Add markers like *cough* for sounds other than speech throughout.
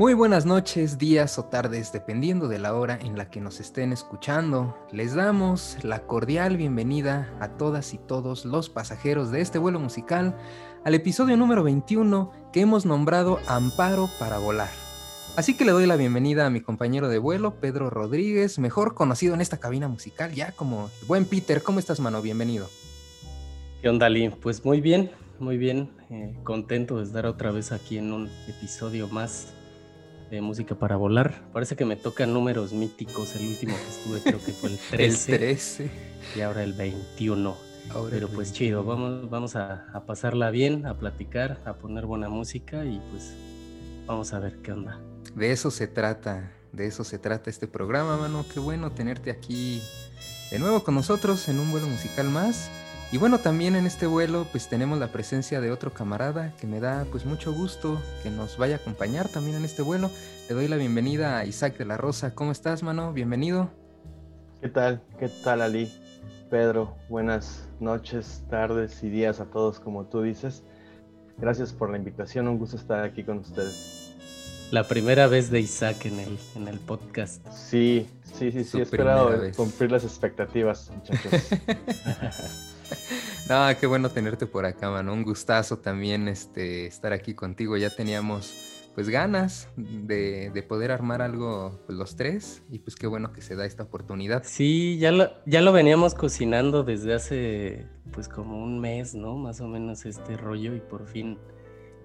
Muy buenas noches, días o tardes, dependiendo de la hora en la que nos estén escuchando. Les damos la cordial bienvenida a todas y todos los pasajeros de este vuelo musical al episodio número 21 que hemos nombrado Amparo para volar. Así que le doy la bienvenida a mi compañero de vuelo, Pedro Rodríguez, mejor conocido en esta cabina musical ya como el buen Peter. ¿Cómo estás, mano? Bienvenido. ¿Qué onda? Pues muy bien, muy bien. Eh, contento de estar otra vez aquí en un episodio más de Música para Volar. Parece que me tocan números míticos. El último que estuve creo que fue el 13. *laughs* el 13. Y ahora el 21. Pero pues chido, vamos, vamos a, a pasarla bien, a platicar, a poner buena música y pues vamos a ver qué onda. De eso se trata, de eso se trata este programa, mano. Qué bueno tenerte aquí de nuevo con nosotros en un vuelo musical más. Y bueno, también en este vuelo pues tenemos la presencia de otro camarada que me da pues mucho gusto que nos vaya a acompañar también en este vuelo. Le doy la bienvenida a Isaac de la Rosa. ¿Cómo estás, mano? Bienvenido. ¿Qué tal? ¿Qué tal, Ali? Pedro, buenas noches, tardes y días a todos, como tú dices. Gracias por la invitación, un gusto estar aquí con ustedes. La primera vez de Isaac en el, en el podcast. Sí, sí, sí, sí, he esperado cumplir las expectativas, muchachos. *laughs* *laughs* no, qué bueno tenerte por acá, mano. Un gustazo también este, estar aquí contigo. Ya teníamos pues ganas de, de poder armar algo pues, los tres y pues qué bueno que se da esta oportunidad. Sí, ya lo, ya lo veníamos cocinando desde hace pues como un mes, ¿no? Más o menos este rollo y por fin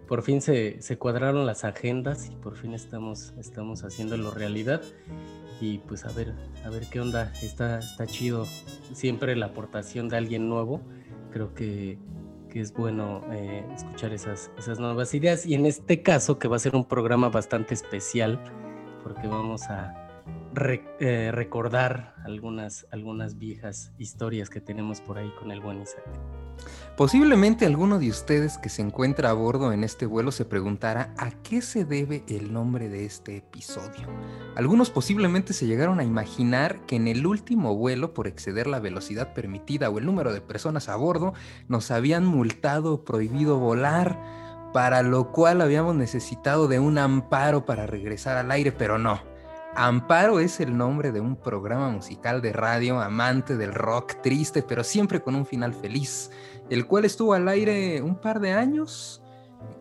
por fin se, cuadraron las agendas y por fin estamos, estamos haciéndolo realidad. Y pues a ver, a ver qué onda. Está, está chido. Siempre la aportación de alguien nuevo. Creo que, es bueno eh, escuchar esas, esas nuevas ideas. Y en este caso, que va a ser un programa bastante especial, porque vamos a eh, recordar algunas, algunas viejas historias que tenemos por ahí con el buen Isaac. Posiblemente alguno de ustedes que se encuentra a bordo en este vuelo se preguntará a qué se debe el nombre de este episodio. Algunos posiblemente se llegaron a imaginar que en el último vuelo por exceder la velocidad permitida o el número de personas a bordo nos habían multado o prohibido volar, para lo cual habíamos necesitado de un amparo para regresar al aire, pero no. Amparo es el nombre de un programa musical de radio amante del rock triste, pero siempre con un final feliz el cual estuvo al aire un par de años,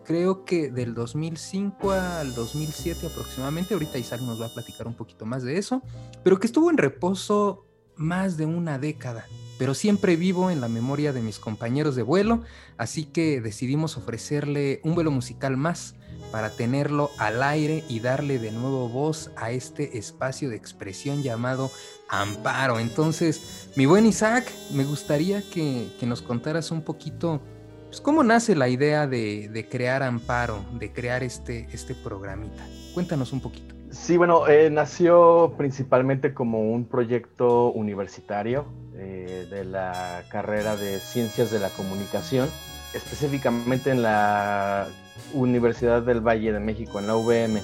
creo que del 2005 al 2007 aproximadamente, ahorita Isaac nos va a platicar un poquito más de eso, pero que estuvo en reposo más de una década, pero siempre vivo en la memoria de mis compañeros de vuelo, así que decidimos ofrecerle un vuelo musical más para tenerlo al aire y darle de nuevo voz a este espacio de expresión llamado Amparo. Entonces, mi buen Isaac, me gustaría que, nos contaras un poquito pues, cómo nace la idea de, crear Amparo, de crear este, este programita. Cuéntanos un poquito. Sí, bueno, eh, nació principalmente como un proyecto universitario eh, de la carrera de Ciencias de la Comunicación, específicamente en la Universidad del Valle de México, en la UVM,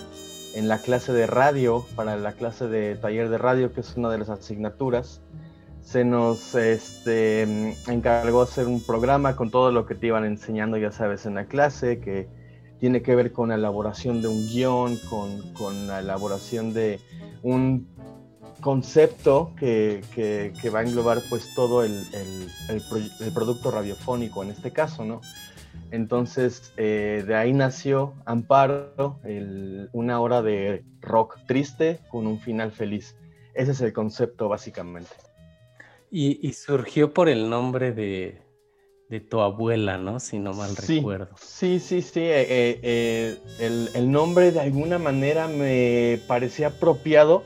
en la clase de radio, para la clase de taller de radio, que es una de las asignaturas, se nos este, encargó hacer un programa con todo lo que te iban enseñando, ya sabes, en la clase, que tiene que ver con la elaboración de un guion, con, la elaboración de un concepto que, va a englobar pues todo el, el, producto radiofónico en este caso, ¿no? Entonces, eh, de ahí nació Amparo, una hora de rock triste con un final feliz. Ese es el concepto, básicamente. Y, surgió por el nombre de, tu abuela, ¿no? Si no mal recuerdo. Sí, sí, sí. Eh, eh, el, nombre de alguna manera me parecía apropiado,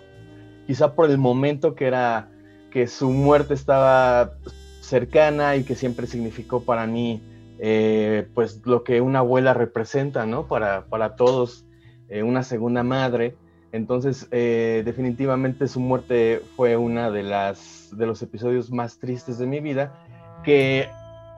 quizá por el momento que era que su muerte estaba cercana y que siempre significó para mí eh, pues lo que una abuela representa, ¿no? Para, para todos, eh, una segunda madre. Entonces, eh, definitivamente su muerte fue una de las de los episodios más tristes de mi vida, que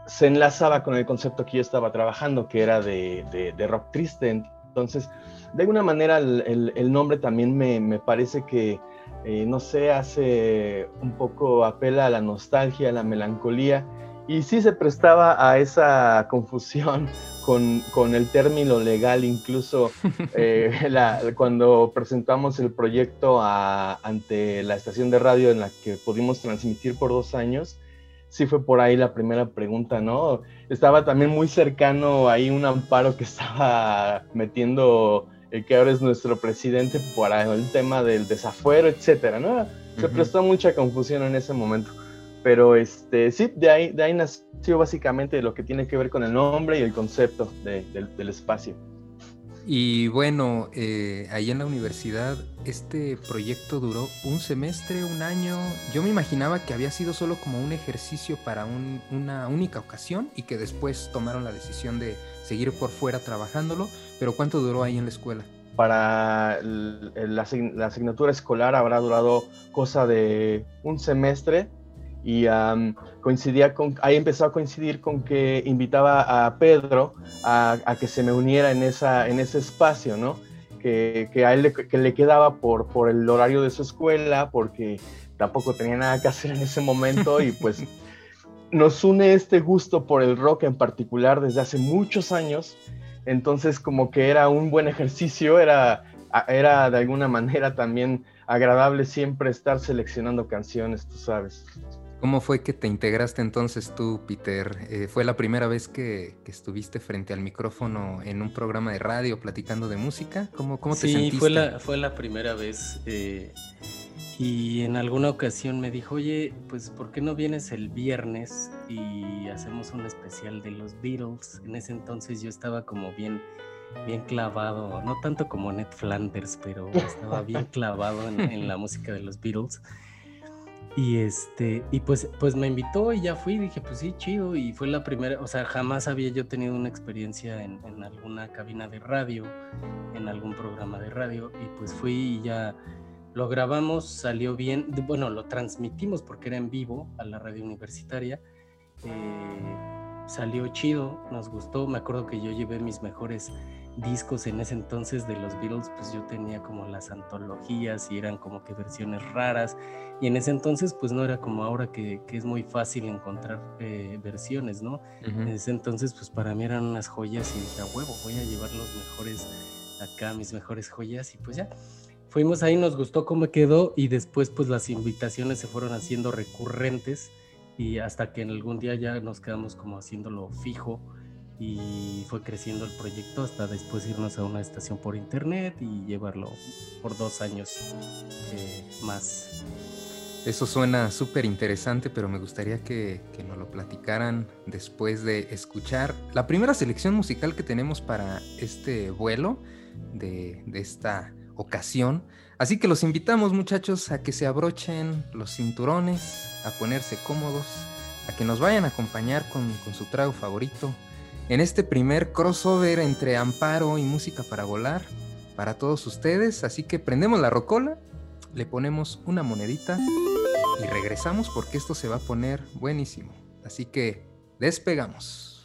se enlazaba con el concepto que yo estaba trabajando, que era de, de, rock triste. Entonces, de alguna manera, el, el, nombre también me, me parece que eh, no sé, hace un poco apela a la nostalgia, a la melancolía, y sí se prestaba a esa confusión *laughs* con, el término legal, incluso *laughs* eh, cuando presentamos el proyecto ante la estación de radio en la que pudimos transmitir por dos años, sí fue por ahí la primera pregunta, ¿no? Estaba también muy cercano ahí un amparo que estaba metiendo el que ahora es nuestro presidente para el tema del desafuero, etcétera, ¿no? Se prestó mucha confusión en ese momento. Pero este, sí, de ahí, de ahí nació básicamente lo que tiene que ver con el nombre y el concepto del espacio. Y bueno, eh, ahí en la universidad, este proyecto duró un semestre, un año. Yo me imaginaba que había sido solo como un ejercicio para una única ocasión y que después tomaron la decisión de seguir por fuera trabajándolo. Pero ¿cuánto duró ahí en la escuela? Para la asignatura escolar habrá durado cosa de un semestre y coincidía con, ahí empezó a coincidir con que invitaba a Pedro a, que se me uniera en, esa, en ese espacio, ¿no? Que, que a él le, que le quedaba por, por el horario de su escuela, porque tampoco tenía nada que hacer en ese momento y pues *laughs* nos une este gusto por el rock en particular desde hace muchos años, entonces como que era un buen ejercicio, era, era de alguna manera también agradable siempre estar seleccionando canciones, tú sabes. ¿Cómo fue que te integraste entonces tú, Peter? Eh, ¿Fue la primera vez que, estuviste frente al micrófono en un programa de radio platicando de música? ¿Cómo, cómo te sentiste? Sí, fue la, fue la primera vez. Eh, y en alguna ocasión me dijo, oye, pues ¿por qué no vienes el viernes y hacemos un especial de los Beatles? En ese entonces yo estaba como bien, bien clavado, no tanto como Ned Flanders, pero estaba bien *laughs* clavado en, en la música de los Beatles. Y este, y pues, pues me invitó y ya fui, dije, pues sí, chido. Y fue la primera, o sea, jamás había yo tenido una experiencia en, alguna cabina de radio, en algún programa de radio. Y pues fui y ya lo grabamos, salió bien. Bueno, lo transmitimos porque era en vivo a la radio universitaria. Eh, salió chido, nos gustó. Me acuerdo que yo llevé mis mejores discos en ese entonces de los Beatles, pues yo tenía como las antologías y eran como que versiones raras. Y en ese entonces, pues no era como ahora que, es muy fácil encontrar eh, versiones, ¿no? En ese entonces, pues para mí eran unas joyas y dije, a huevo, voy a llevar los mejores acá, mis mejores joyas. Y pues ya, fuimos ahí, nos gustó cómo quedó y después pues las invitaciones se fueron haciendo recurrentes y hasta que en algún día ya nos quedamos como haciéndolo fijo y fue creciendo el proyecto hasta después irnos a una estación por internet y llevarlo por dos años eh, más. Eso suena súper interesante, pero me gustaría que, nos lo platicaran después de escuchar la primera selección musical que tenemos para este vuelo de esta ocasión. Así que los invitamos muchachos a que se abrochen los cinturones, a ponerse cómodos, a que nos vayan a acompañar con, su trago favorito, en este primer crossover entre Amparo y Música para Volar para todos ustedes. Así que prendemos la rocola, le ponemos una monedita y regresamos porque esto se va a poner buenísimo. Así que despegamos.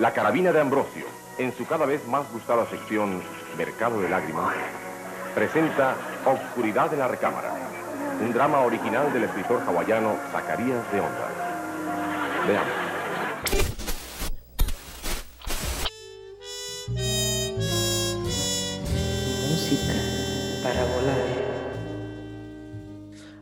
La carabina de Ambrosio, en su cada vez más gustada sección Mercado de Lágrimas, presenta Obscuridad de la Recámara, un drama original del escritor hawaiano Zacarías de Onda. Veamos. Música para volar.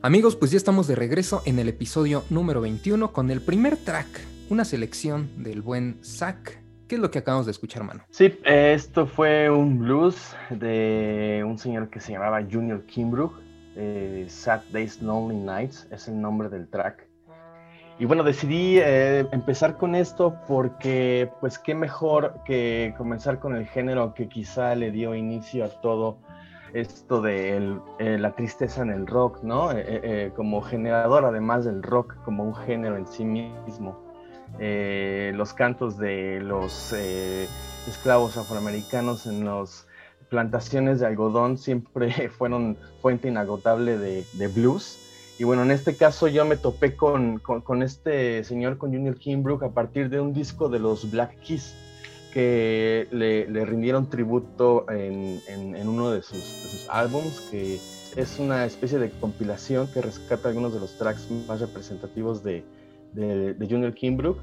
Amigos, pues ya estamos de regreso en el episodio número 21 con el primer track, una selección del buen Zack. ¿Qué es lo que acabamos de escuchar, mano? Sí, esto fue un blues de un señor que se llamaba Junior Kimbrough. Eh, Sad Days, Lonely Nights es el nombre del track. Y bueno, decidí eh, empezar con esto porque, pues, qué mejor que comenzar con el género que quizá le dio inicio a todo esto de eh, la tristeza en el rock, ¿no? Eh, como generador, además del rock, como un género en sí mismo. Los cantos de los esclavos afroamericanos en las plantaciones de algodón siempre *laughs* fueron fuente inagotable de, de blues. Y bueno, en este caso yo me topé con, este señor, con Junior Kimbrough, a partir de un disco de los Black Keys que le, rindieron tributo en uno de sus, de sus, álbums, que es una especie de compilación que rescata algunos de los tracks más representativos de, de, Junior Kimbrough.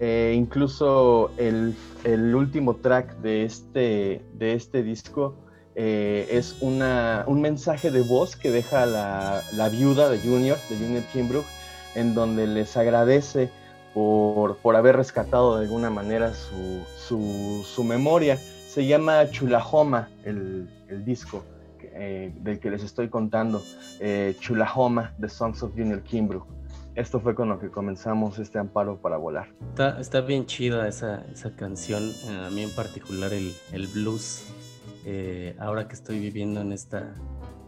Eh, incluso el, el, último track de este, de este disco eh, es una, un mensaje de voz que deja la, la viuda de Junior, de Junior Kimbrough, en donde les agradece por, por, haber rescatado de alguna manera su, su, su memoria. Se llama Chulahoma, el, el disco eh, del que les estoy contando. Chulahoma, The Songs of Junior Kimbrough. Esto fue con lo que comenzamos este amparo para volar. Está, está bien chida esa, esa canción, a mí en particular el, el blues. Eh, ahora que estoy viviendo en esta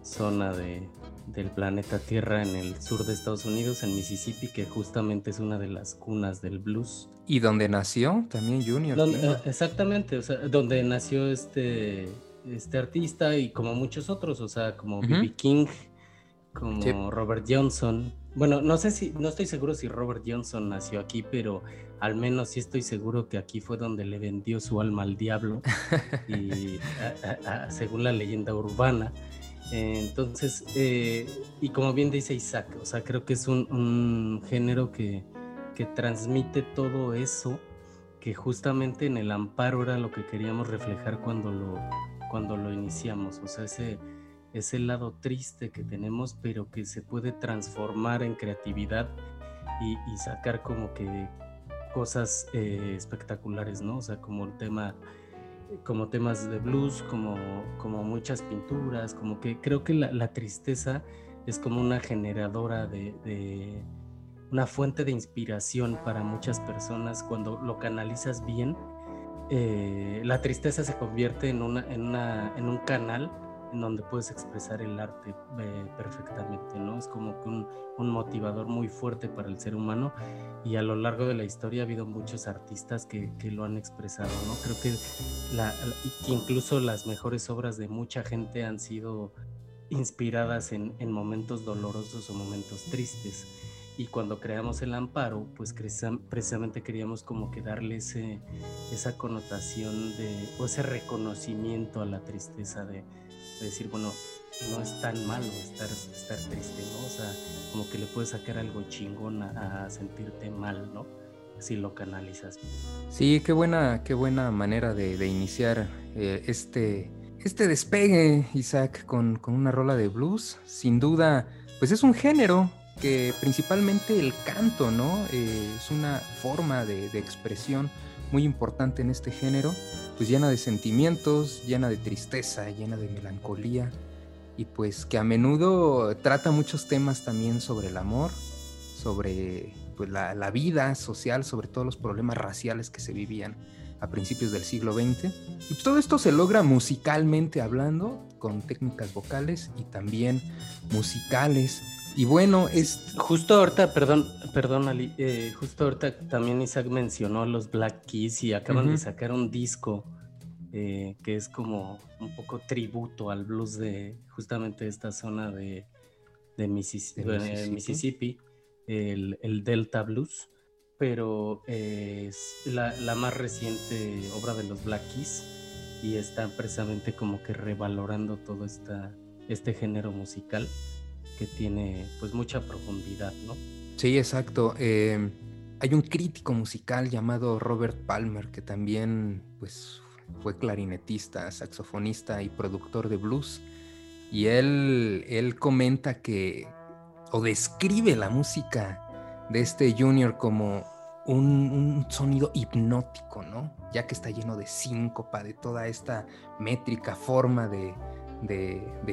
zona de, del planeta Tierra en el sur de Estados Unidos, en Mississippi, que justamente es una de las cunas del blues. ¿Y donde nació también Junior? Donde, eh, exactamente, o sea, donde nació este, este artista y como muchos otros, o sea, como B.B. Uh -huh. King, como sí. Robert Johnson. Bueno, no sé si, no estoy seguro si Robert Johnson nació aquí, pero al menos sí estoy seguro que aquí fue donde le vendió su alma al diablo, y, *laughs* a, a, a, según la leyenda urbana. Entonces, eh, y como bien dice Isaac, o sea, creo que es un, un género que, que, transmite todo eso, que justamente en el amparo era lo que queríamos reflejar cuando lo, cuando lo iniciamos, o sea, ese, ese lado triste que tenemos, pero que se puede transformar en creatividad y, sacar como que cosas eh, espectaculares, ¿no? O sea, como el tema como temas de blues, como, como muchas pinturas, como que creo que la, tristeza es como una generadora de, una fuente de inspiración para muchas personas cuando lo canalizas bien. Eh, la tristeza se convierte en un canal en donde puedes expresar el arte eh, perfectamente, ¿no? Es como que un, un, motivador muy fuerte para el ser humano y a lo largo de la historia ha habido muchos artistas que, que lo han expresado, ¿no? Creo que, la, que, incluso las mejores obras de mucha gente han sido inspiradas en, en momentos dolorosos o momentos tristes. Y cuando creamos el amparo, pues precisamente queríamos como que darle ese, esa connotación de, o ese reconocimiento a la tristeza de, decir, bueno, no es tan malo estar, estar triste, ¿no? O sea, como que le puedes sacar algo chingón a, sentirte mal, ¿no? Si lo canalizas. Sí, qué buena, qué buena manera de, de iniciar eh, este, este despegue, Isaac, con, con una rola de blues. Sin duda, pues es un género que principalmente el canto, ¿no? Eh, es una forma de, de expresión muy importante en este género pues llena de sentimientos, llena de tristeza, llena de melancolía y pues que a menudo trata muchos temas también sobre el amor, sobre pues, la, la, vida social, sobre todos los problemas raciales que se vivían a principios del siglo XX. Y pues todo esto se logra musicalmente hablando, con técnicas vocales y también musicales. Y bueno, es... Justo ahorita, perdón, perdón, Ali, eh, justo ahorita también Isaac mencionó los Black Keys y acaban uh -huh. de sacar un disco eh, que es como un poco tributo al blues de justamente esta zona de, de, Missis de Mississippi, Mississippi el, el, Delta Blues. pero es la, la, más reciente obra de los Black Keys y están precisamente como que revalorando todo esta, este género musical tiene pues mucha profundidad, ¿no? Sí, exacto. Eh, hay un crítico musical llamado Robert Palmer que también pues fue clarinetista, saxofonista y productor de blues. Y él, él comenta que, o describe la música de este Junior como un, sonido hipnótico, ¿no? Ya que está lleno de síncopa, de toda esta métrica forma de,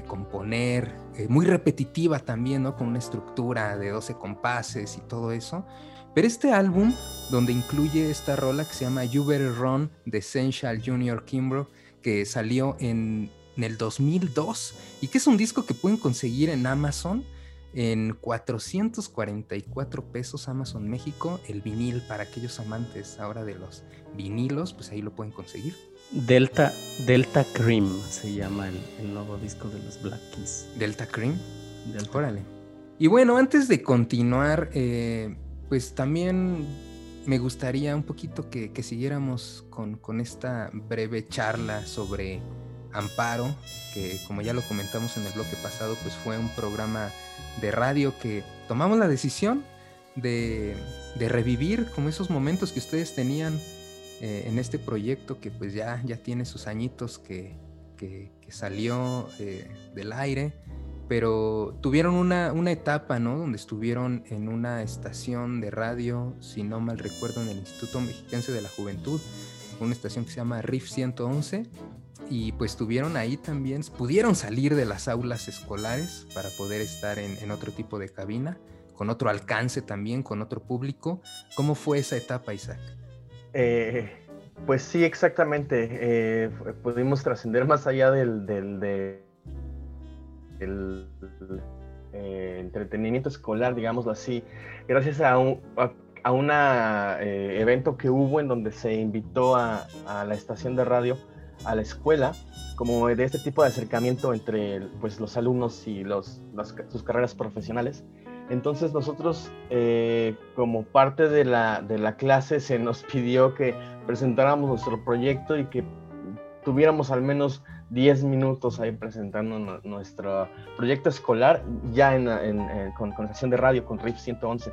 componer, eh, muy repetitiva también, ¿no? Con una estructura de 12 compases y todo eso. Pero este álbum, donde incluye esta rola que se llama You Better Run de Essential Junior Kimbrough, que salió en, en el 2002 y que es un disco que pueden conseguir en Amazon en 444 pesos Amazon México, el vinil para aquellos amantes ahora de los vinilos, pues ahí lo pueden conseguir. Delta, Delta Cream se llama el, nuevo disco de los Black Keys. Delta Cream. Delta. Órale. Y bueno, antes de continuar, eh, pues también me gustaría un poquito que, siguiéramos con, con, esta breve charla sobre Amparo, que como ya lo comentamos en el bloque pasado, pues fue un programa de radio que tomamos la decisión de, revivir como esos momentos que ustedes tenían eh, en este proyecto que pues ya, ya tiene sus añitos que, salió eh, del aire, pero tuvieron una, una, etapa, ¿no? Donde estuvieron en una estación de radio, si no mal recuerdo, en el Instituto Mexiquense de la Juventud, una estación que se llama RIF 111, y pues tuvieron ahí también, pudieron salir de las aulas escolares para poder estar en, otro tipo de cabina, con otro alcance también, con otro público. ¿Cómo fue esa etapa, Isaac? Eh, pues sí, exactamente. Eh, pudimos trascender más allá del, eh, entretenimiento escolar, digámoslo así, gracias a un una evento que hubo en donde se invitó a, a la estación de radio a la escuela como de este tipo de acercamiento entre pues, los alumnos y los, sus carreras profesionales. Entonces nosotros, eh, como parte de la, de la clase, se nos *laughs* pidió que presentáramos nuestro proyecto y que tuviéramos al menos 10 minutos ahí presentando nuestro proyecto escolar ya en, en, con, con estación de radio, con RIF 111.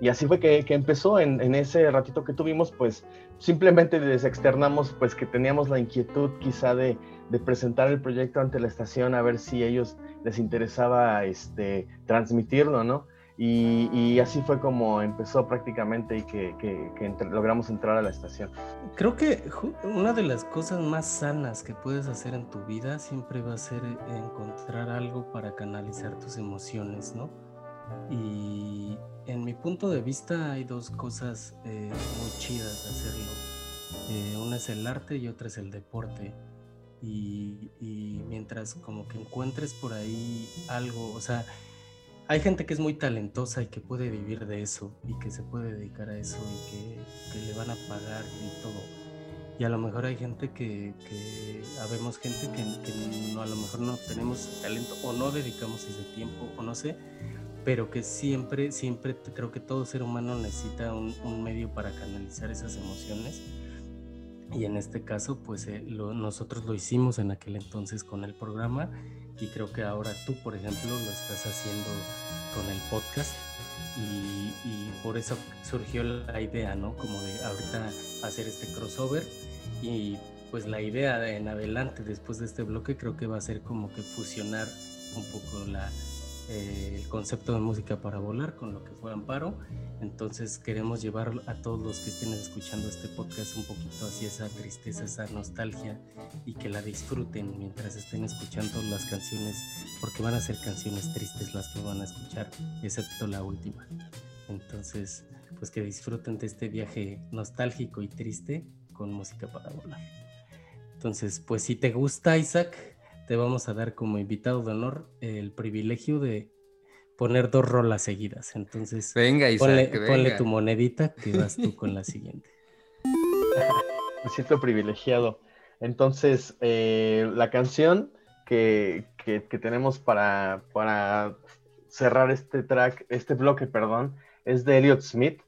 Y así fue que, que empezó en, ese ratito que tuvimos, pues simplemente les externamos pues que teníamos la inquietud quizá de, de, presentar el proyecto ante la estación a ver si ellos les interesaba este, transmitirlo, ¿no? Y, y así fue como empezó prácticamente y que, que, que logramos entrar a la estación. Creo que una de las cosas más sanas que puedes hacer en tu vida siempre va a ser encontrar algo para canalizar tus emociones, ¿no? Y en mi punto de vista hay dos cosas eh, muy chidas de hacerlo. Eh, una es el arte y otra es el deporte. Y, mientras como que encuentres por ahí algo, o sea, hay gente que es muy talentosa y que puede vivir de eso y que se puede dedicar a eso y que, le van a pagar y todo. Y a lo mejor hay gente que, que habemos gente que, que no, a lo mejor no tenemos talento o no dedicamos ese tiempo o no sé, pero que siempre, siempre creo que todo ser humano necesita un, medio para canalizar esas emociones. Y en este caso, pues eh, nosotros lo hicimos en aquel entonces con el programa y creo que ahora tú, por ejemplo, lo estás haciendo con el podcast y, por eso surgió la idea, ¿no? Como de ahorita hacer este crossover y pues la idea en adelante después de este bloque creo que va a ser como que fusionar un poco la, eh, el concepto de música para volar con lo que fue Amparo. Entonces queremos llevar a todos los que estén escuchando este podcast un poquito hacia esa tristeza, esa nostalgia y que la disfruten mientras estén escuchando las canciones, porque van a ser canciones tristes las que van a escuchar, excepto la última. Entonces, pues que disfruten de este viaje nostálgico y triste con música para volar. Entonces, pues si te gusta Isaac, te vamos a dar como invitado de honor el privilegio de poner dos rolas seguidas. Entonces, venga, Isaac, ponle, tu monedita que vas tú con la siguiente. *laughs* Me siento privilegiado. Entonces, eh, la canción que, que, tenemos para, para cerrar este track, este bloque, perdón, es de Elliot Smith.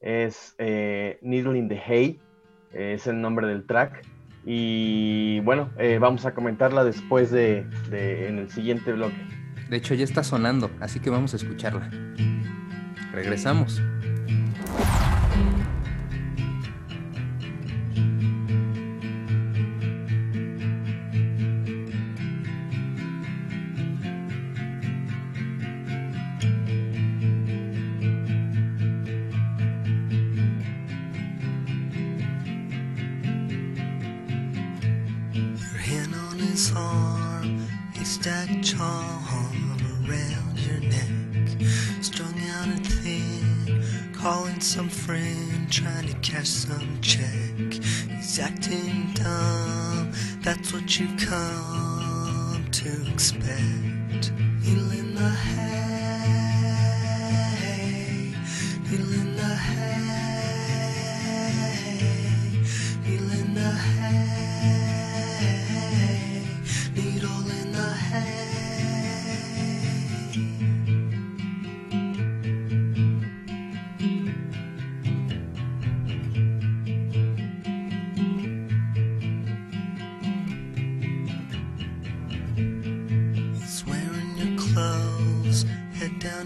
es eh, Needle in the Hay, es el nombre del track. Y bueno, eh, vamos a comentarla después de, de, en el siguiente bloque. De hecho, ya está sonando, así que vamos a escucharla. Regresamos.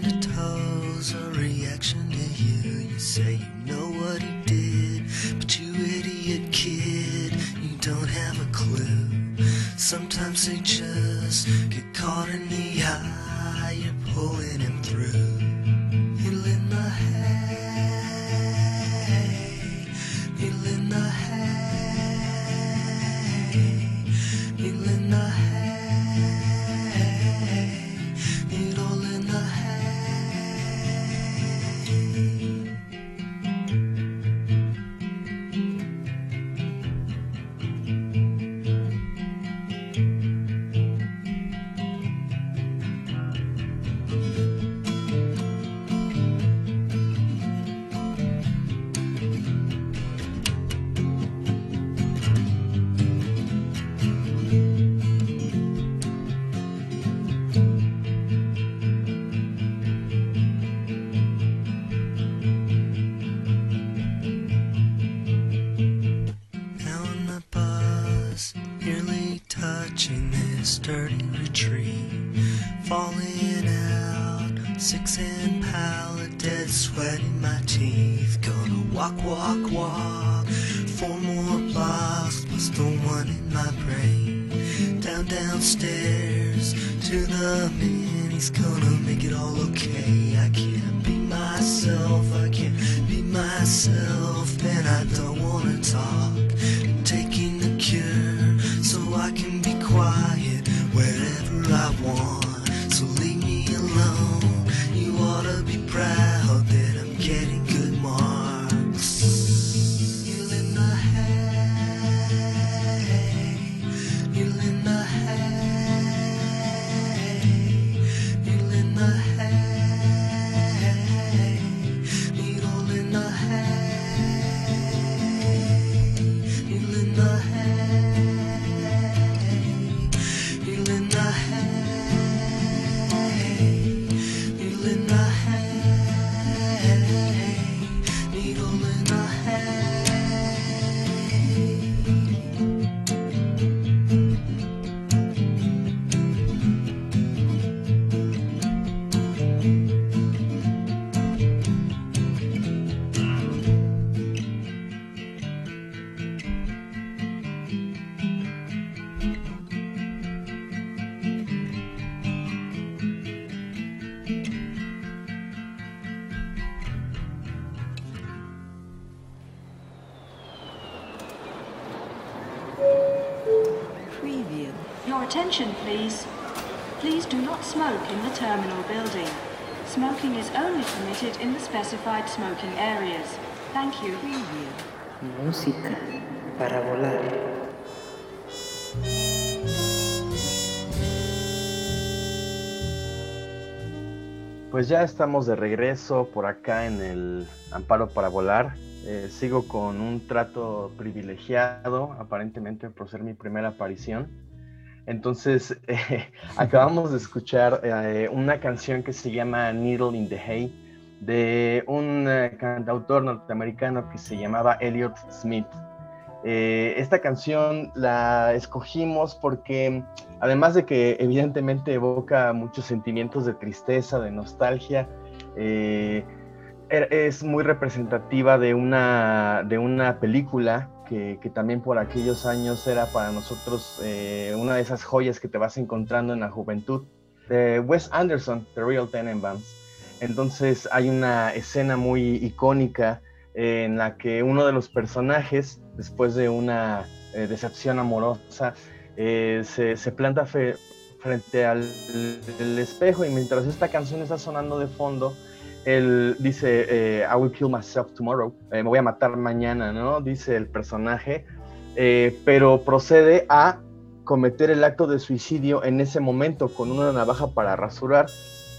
down to toes, a reaction to you. You say you only permitted in the specified smoking areas. Thank you. Música para volar. Pues ya estamos de regreso por acá en el Amparo para Volar. Eh, sigo con un trato privilegiado, aparentemente por ser mi primera aparición. Entonces, *laughs* eh, acabamos de escuchar eh, una canción que se llama Needle in the Hay de un eh, cantautor norteamericano que se llamaba Elliot Smith. Esta canción la escogimos porque además de que evidentemente evoca muchos sentimientos de tristeza, de nostalgia, er, es muy representativa de una, de una película que, también por aquellos años era para nosotros eh, una de esas joyas que te vas encontrando en la juventud, de Wes Anderson, The Real Tenenbaums. Entonces hay una escena muy icónica en la que uno de los personajes, después de una eh, decepción amorosa, eh, se, planta frente al espejo y mientras esta canción está sonando de fondo, él dice, eh, I will kill myself tomorrow, me voy a matar mañana, ¿no? Dice el personaje, pero procede a cometer el acto de suicidio en ese momento con una navaja para rasurar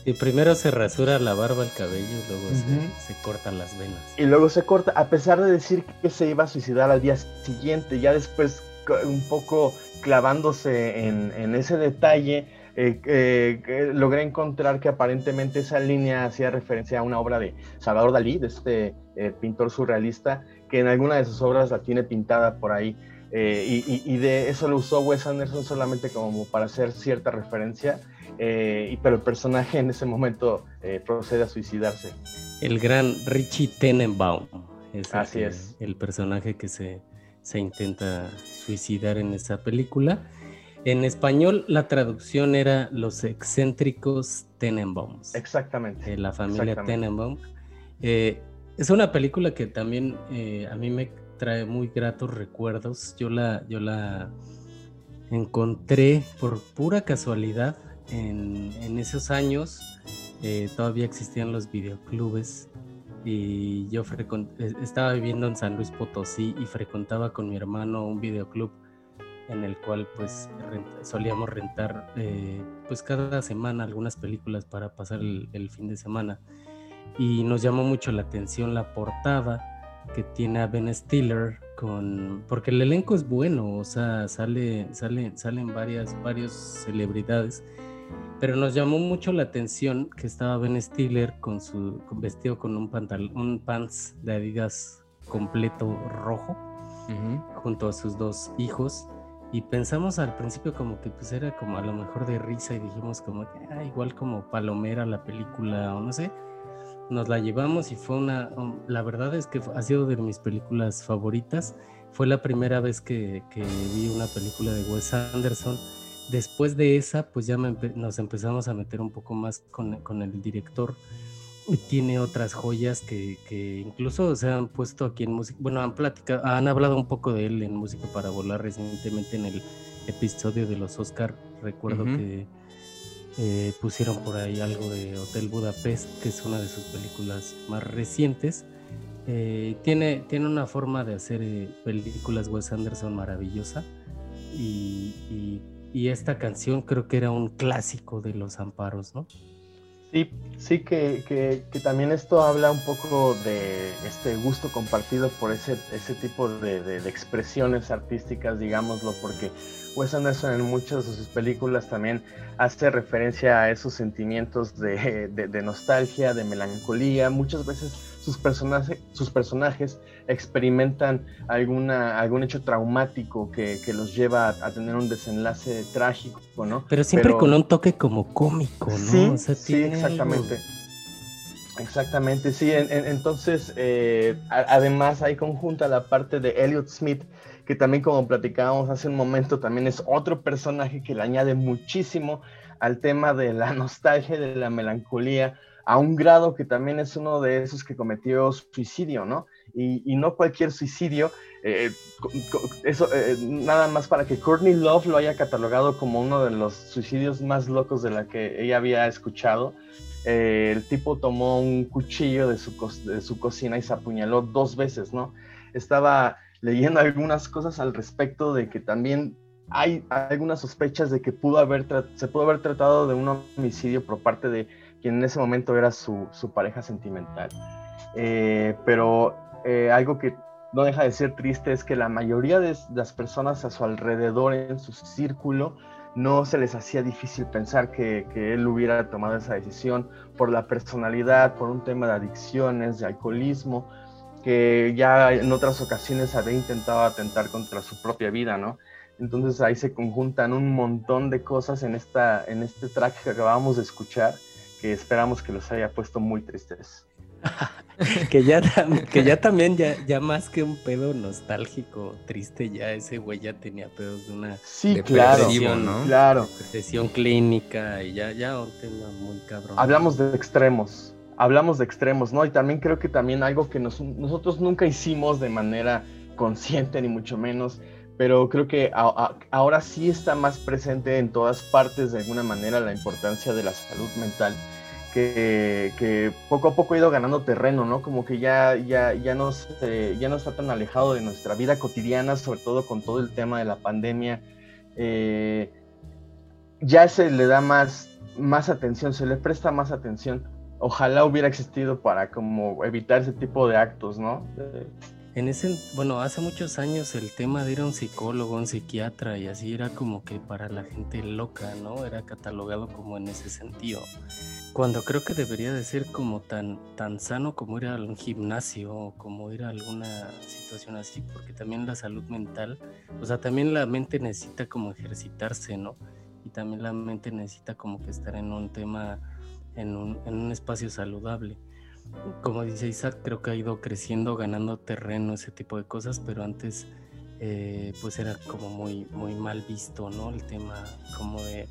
y primero se rasura la barba, el cabello, luego se, se cortan las venas. Y luego se corta, a pesar de decir que se iba a suicidar al día siguiente, ya después un poco clavándose en, ese detalle, eh, eh, logré encontrar que aparentemente esa línea hacía referencia a una obra de Salvador Dalí, de este eh, pintor surrealista, que en alguna de sus obras la tiene pintada por ahí. y, y, de eso lo usó Wes Anderson solamente como para hacer cierta referencia eh, pero el personaje en ese momento procede a suicidarse. El gran Richie Tenenbaum. Es Así es. El personaje que se, se intenta suicidar en esa película. En español la traducción era Los excéntricos Tenenbaums. Exactamente. la familia Tenenbaum. Eh, es una película que también a mí me trae muy gratos recuerdos. Yo la, yo la encontré por pura casualidad en, esos años eh, todavía existían los videoclubes y yo eh, estaba viviendo en San Luis Potosí y frecuentaba con mi hermano un videoclub en el cual pues solíamos rentar eh, pues cada semana algunas películas para pasar el, fin de semana y nos llamó mucho la atención la portada que tiene a Ben Stiller con porque el elenco es bueno o sea sale, sale salen varias varias celebridades pero nos llamó mucho la atención que estaba Ben Stiller con su vestido con un pantalón, un pants de Adidas completo rojo, junto a sus dos hijos. Y pensamos al principio como que pues era como a lo mejor de risa y dijimos como ah, igual como palomera la película o no sé. Nos la llevamos y fue una, um, la verdad es que ha sido de mis películas favoritas. Fue la primera vez que, que vi una película de Wes Anderson después de esa, pues ya nos empezamos a meter un poco más con, el director. Tiene otras joyas que, incluso se han puesto aquí en música. Bueno, han platicado, han hablado un poco de él en Música para Volar recientemente en el episodio de los Oscar. Recuerdo que eh, pusieron por ahí algo de Hotel Budapest, que es una de sus películas más recientes. Eh, tiene, tiene una forma de hacer eh, películas Wes Anderson maravillosa y y esta canción creo que era un clásico de los amparos, ¿no? Sí, sí, que, que, también esto habla un poco de este gusto compartido por ese, ese tipo de, expresiones artísticas, digámoslo, porque Wes Anderson en muchas de sus películas también hace referencia a esos sentimientos de, de nostalgia, de melancolía, muchas veces sus, sus personajes experimentan alguna, algún hecho traumático que, que los lleva a, tener un desenlace trágico, ¿no? Pero siempre con un toque como cómico, ¿no? Sí, sí exactamente. Exactamente, sí. entonces, eh, además hay conjunta la parte de Elliot Smith, que también como platicábamos hace un momento, también es otro personaje que le añade muchísimo al tema de la *laughs* nostalgia, de la melancolía, a un grado que también es uno de esos que cometió suicidio, ¿no? Y, no cualquier suicidio, eh, eso eh, nada más para que Courtney Love lo haya catalogado como uno de los suicidios más locos de la que ella había escuchado. Eh, el tipo tomó un cuchillo de su, de su cocina y se apuñaló dos veces, ¿no? Estaba leyendo algunas cosas al respecto de que también hay algunas sospechas de que pudo haber se pudo haber tratado de un homicidio por parte de quien en ese momento era su, pareja sentimental. Eh, pero eh, algo que no deja de ser triste es que la mayoría de las personas a su alrededor, en su círculo, no se les hacía difícil pensar que, que, él hubiera tomado esa decisión por la personalidad, por un tema de adicciones, de alcoholismo, que ya en otras ocasiones había intentado atentar contra su propia vida, ¿no? Entonces ahí se conjuntan un montón de cosas en, esta, en este track que acabamos de escuchar, que esperamos que los haya puesto muy tristes. *laughs* que, ya, que ya también, ya, ya más que un pedo nostálgico, triste, ya ese güey ya tenía pedos de una sí, claro, ¿no? claro. depresión clínica y ya, ya un tema muy cabrón. Hablamos de extremos, hablamos de extremos, ¿no? Y también creo que también algo que nosotros nunca hicimos de manera consciente, ni mucho menos, pero creo que ahora sí está más presente en todas partes de alguna manera la importancia de la salud mental que, poco a poco ha ido ganando terreno, ¿no? Como que ya, ya, ya, no ya no está tan alejado de nuestra vida cotidiana, sobre todo con todo el tema de la pandemia. Eh, ya se le da más, más atención, se le presta más atención. Ojalá hubiera existido para como evitar ese tipo de actos, ¿no? En ese, bueno, hace muchos años el tema de ir a un psicólogo, un psiquiatra y así era como que para la gente loca, ¿no? Era catalogado como en ese sentido. Cuando creo que debería de ser como tan, tan sano como ir a un gimnasio o como ir a alguna situación así, porque también la salud mental, o sea, también la mente necesita como ejercitarse, ¿no? Y también la mente necesita como que estar en un tema, en un, en un espacio saludable como dice Isaac, creo que ha ido creciendo, ganando terreno, ese tipo de cosas, pero antes eh, pues era como muy, muy mal visto, ¿no? El tema como de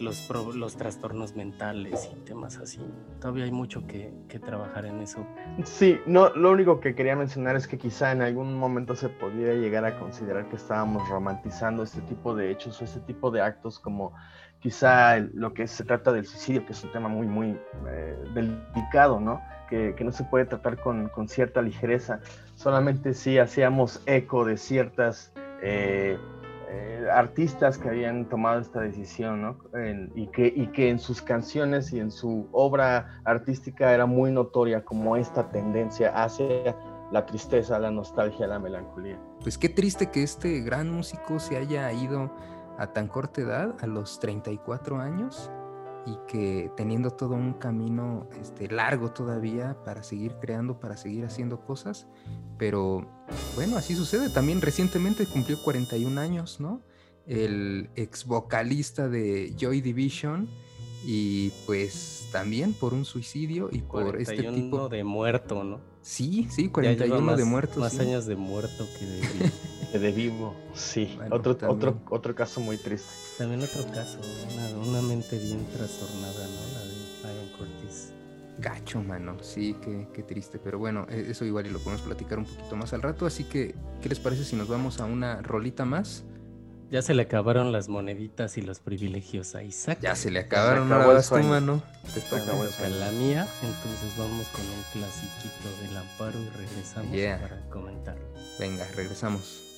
los, los trastornos mentales y temas así. Todavía hay mucho que, que, trabajar en eso. Sí, no, lo único que quería mencionar es que quizá en algún momento se podría llegar a considerar que estábamos romantizando este tipo de hechos o este tipo de actos como quizá lo que se trata del suicidio, que es un tema muy, muy eh, delicado, ¿no? Que, no se puede tratar con, con, cierta ligereza. Solamente si hacíamos eco de ciertas eh, eh, artistas que habían tomado esta decisión, y, que, y que en sus canciones y en su obra artística era muy notoria como esta tendencia hacia la tristeza, la nostalgia, la melancolía. Pues qué triste que este gran músico se haya ido a tan corta edad, a los 34 años, y que teniendo todo un camino este, largo todavía para seguir creando, para seguir haciendo cosas, pero bueno, así sucede. También recientemente cumplió 41 años, ¿no? El ex vocalista de Joy Division y pues también por un suicidio y por este tipo de muerto, ¿no? Sí, sí, 41 de muertos. Más años de muerto que de de vivo, sí. otro, otro, otro caso muy triste. También otro caso, una, mente bien trastornada, ¿no? La de Ian Curtis. Gacho, mano, sí, qué, qué, triste. Pero bueno, e, eso igual y lo podemos platicar un poquito más al rato. Así que, ¿qué les parece si nos vamos a una rolita más? Ya se le acabaron las moneditas y los privilegios a Isaac. Ya se le acabaron, ahora vas tú, mano. Te toca la mía, entonces vamos con un clasiquito del amparo y regresamos para comentar. Venga, regresamos.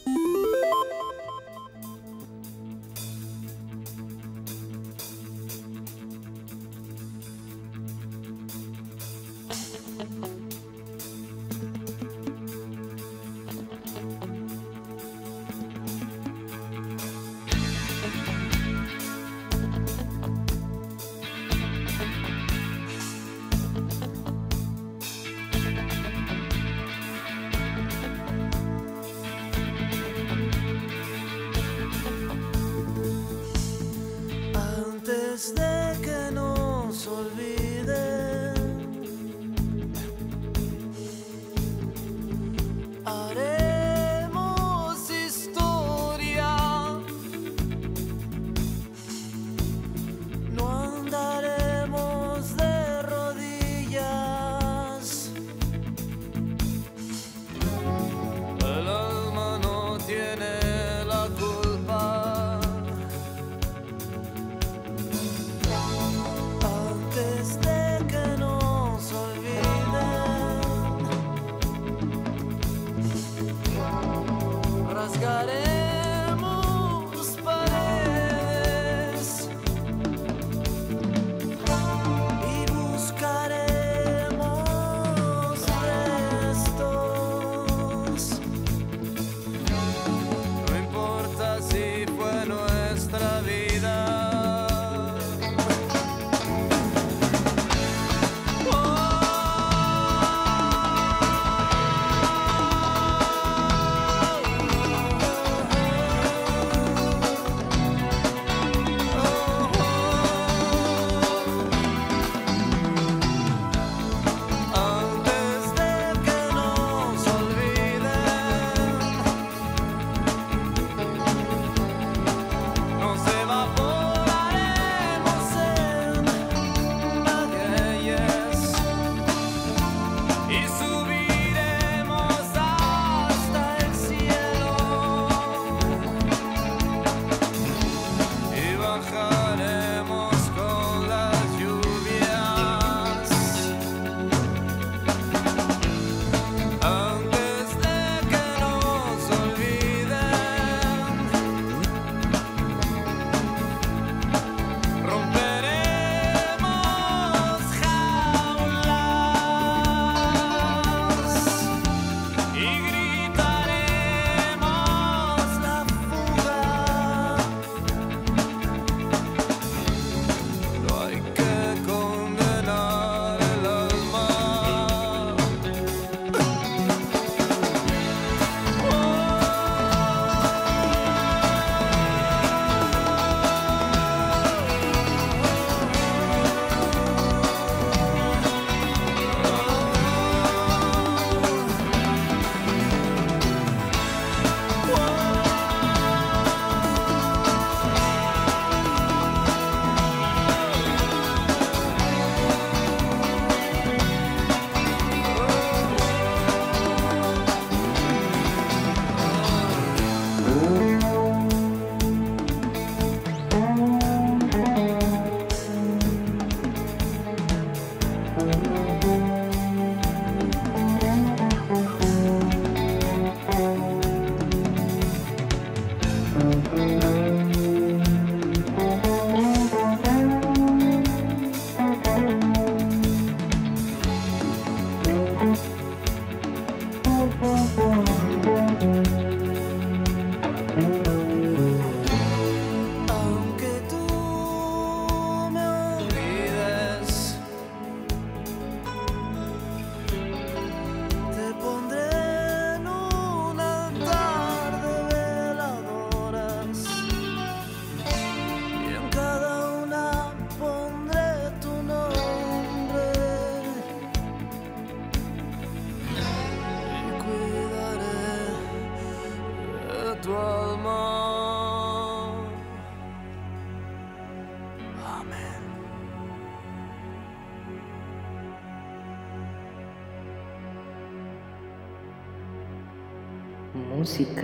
Música